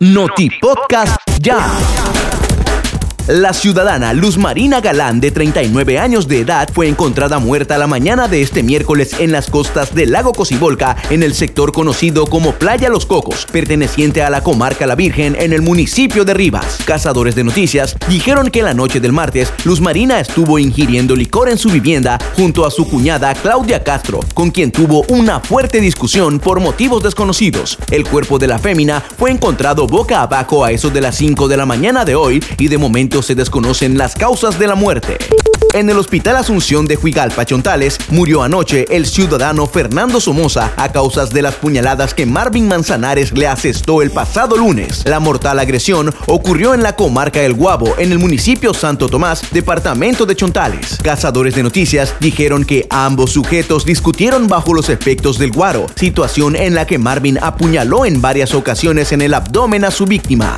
Noti Podcast ya. La ciudadana Luz Marina Galán, de 39 años de edad, fue encontrada muerta la mañana de este miércoles en las costas del lago Cocibolca, en el sector conocido como Playa Los Cocos, perteneciente a la comarca La Virgen, en el municipio de Rivas. Cazadores de noticias dijeron que la noche del martes, Luz Marina estuvo ingiriendo licor en su vivienda junto a su cuñada Claudia Castro, con quien tuvo una fuerte discusión por motivos desconocidos. El cuerpo de la fémina fue encontrado boca abajo a eso de las 5 de la mañana de hoy y de momento se desconocen las causas de la muerte. En el Hospital Asunción de Huigalpa, Chontales, murió anoche el ciudadano Fernando Somoza a causas de las puñaladas que Marvin Manzanares le asestó el pasado lunes. La mortal agresión ocurrió en la comarca El Guabo, en el municipio Santo Tomás, departamento de Chontales. Cazadores de noticias dijeron que ambos sujetos discutieron bajo los efectos del guaro, situación en la que Marvin apuñaló en varias ocasiones en el abdomen a su víctima.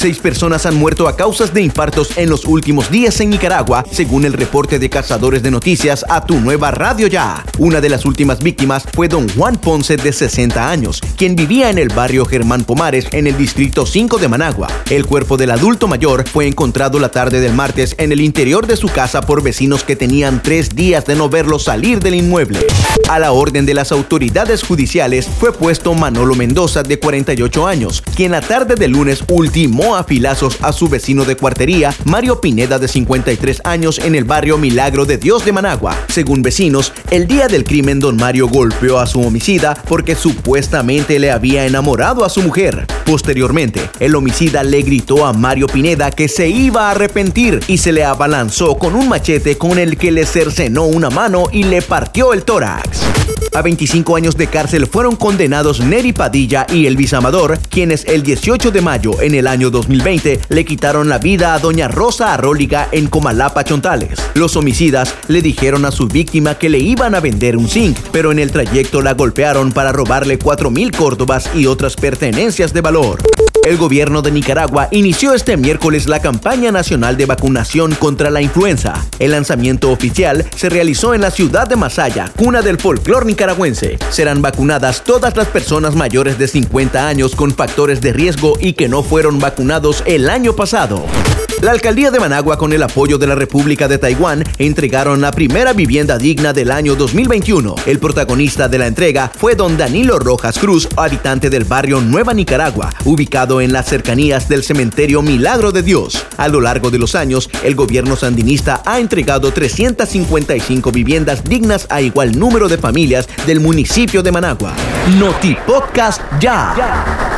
Seis personas han muerto a causas de infartos en los últimos días en Nicaragua, según el reporte de cazadores de noticias a tu nueva radio ya. Una de las últimas víctimas fue don Juan Ponce de 60 años, quien vivía en el barrio Germán Pomares en el distrito 5 de Managua. El cuerpo del adulto mayor fue encontrado la tarde del martes en el interior de su casa por vecinos que tenían tres días de no verlo salir del inmueble. A la orden de las autoridades judiciales fue puesto Manolo Mendoza de 48 años, quien la tarde del lunes ultimó a filazos a su vecino de cuartería, Mario Pineda, de 53 años, en el barrio Milagro de Dios de Managua. Según vecinos, el día del crimen, don Mario golpeó a su homicida porque supuestamente le había enamorado a su mujer. Posteriormente, el homicida le gritó a Mario Pineda que se iba a arrepentir y se le abalanzó con un machete con el que le cercenó una mano y le partió el tórax. A 25 años de cárcel fueron condenados Neri Padilla y Elvis Amador, quienes el 18 de mayo en el año 2020 le quitaron la vida a doña Rosa Arróliga en Comalapa, Chontales. Los homicidas le dijeron a su víctima que le iban a vender un zinc, pero en el trayecto la golpearon para robarle 4 mil córdobas y otras pertenencias de valor. El gobierno de Nicaragua inició este miércoles la campaña nacional de vacunación contra la influenza. El lanzamiento oficial se realizó en la ciudad de Masaya, cuna del folclor nicaragüense. Serán vacunadas todas las personas mayores de 50 años con factores de riesgo y que no fueron vacunados el año pasado. La alcaldía de Managua, con el apoyo de la República de Taiwán, entregaron la primera vivienda digna del año 2021. El protagonista de la entrega fue don Danilo Rojas Cruz, habitante del barrio Nueva Nicaragua, ubicado en las cercanías del cementerio Milagro de Dios. A lo largo de los años, el gobierno sandinista ha entregado 355 viviendas dignas a igual número de familias del municipio de Managua. Noti Podcast ya.